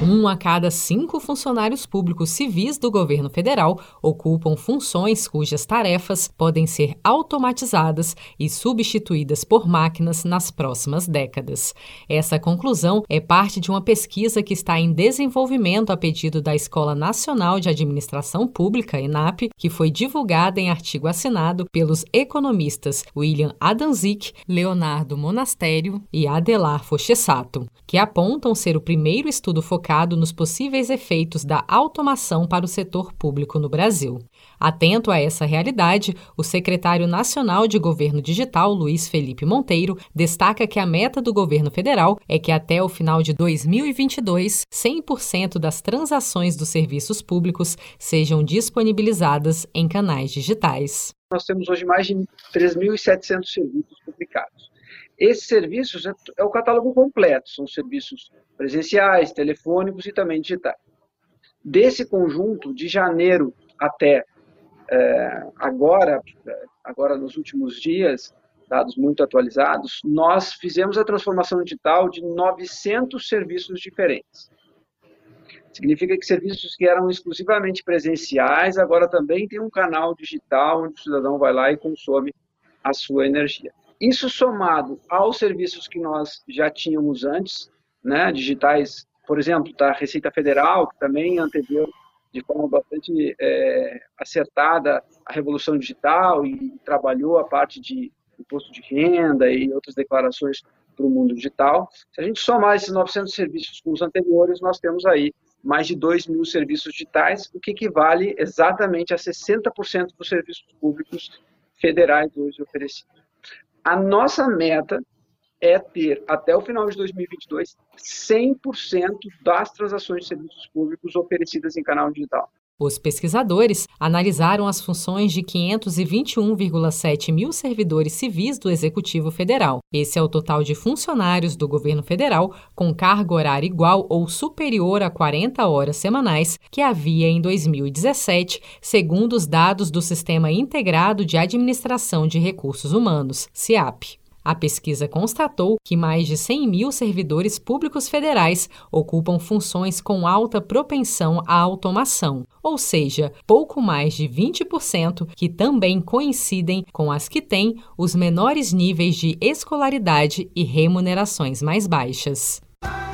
Um a cada cinco funcionários públicos civis do governo federal ocupam funções cujas tarefas podem ser automatizadas e substituídas por máquinas nas próximas décadas. Essa conclusão é parte de uma pesquisa que está em desenvolvimento a pedido da Escola Nacional de Administração Pública, ENAP, que foi divulgada em artigo assinado pelos economistas William Adamczyk, Leonardo Monastério e Adelar Fochessato, que apontam ser o primeiro estudo focado focado nos possíveis efeitos da automação para o setor público no Brasil. Atento a essa realidade, o secretário nacional de Governo Digital, Luiz Felipe Monteiro, destaca que a meta do governo federal é que até o final de 2022, 100% das transações dos serviços públicos sejam disponibilizadas em canais digitais. Nós temos hoje mais de 3.700 serviços publicados. Esses serviços é, é o catálogo completo, são serviços presenciais, telefônicos e também digitais. Desse conjunto, de janeiro até é, agora, agora nos últimos dias, dados muito atualizados, nós fizemos a transformação digital de 900 serviços diferentes. Significa que serviços que eram exclusivamente presenciais, agora também tem um canal digital onde o cidadão vai lá e consome a sua energia. Isso somado aos serviços que nós já tínhamos antes, né, digitais, por exemplo, da Receita Federal, que também anteveu de forma bastante é, acertada a revolução digital e trabalhou a parte de imposto de renda e outras declarações para o mundo digital. Se a gente somar esses 900 serviços com os anteriores, nós temos aí mais de 2 mil serviços digitais, o que equivale exatamente a 60% dos serviços públicos federais hoje oferecidos. A nossa meta é ter, até o final de 2022, 100% das transações de serviços públicos oferecidas em canal digital. Os pesquisadores analisaram as funções de 521,7 mil servidores civis do Executivo Federal. Esse é o total de funcionários do governo federal com carga horária igual ou superior a 40 horas semanais que havia em 2017, segundo os dados do Sistema Integrado de Administração de Recursos Humanos, CIAP. A pesquisa constatou que mais de 100 mil servidores públicos federais ocupam funções com alta propensão à automação, ou seja, pouco mais de 20% que também coincidem com as que têm os menores níveis de escolaridade e remunerações mais baixas.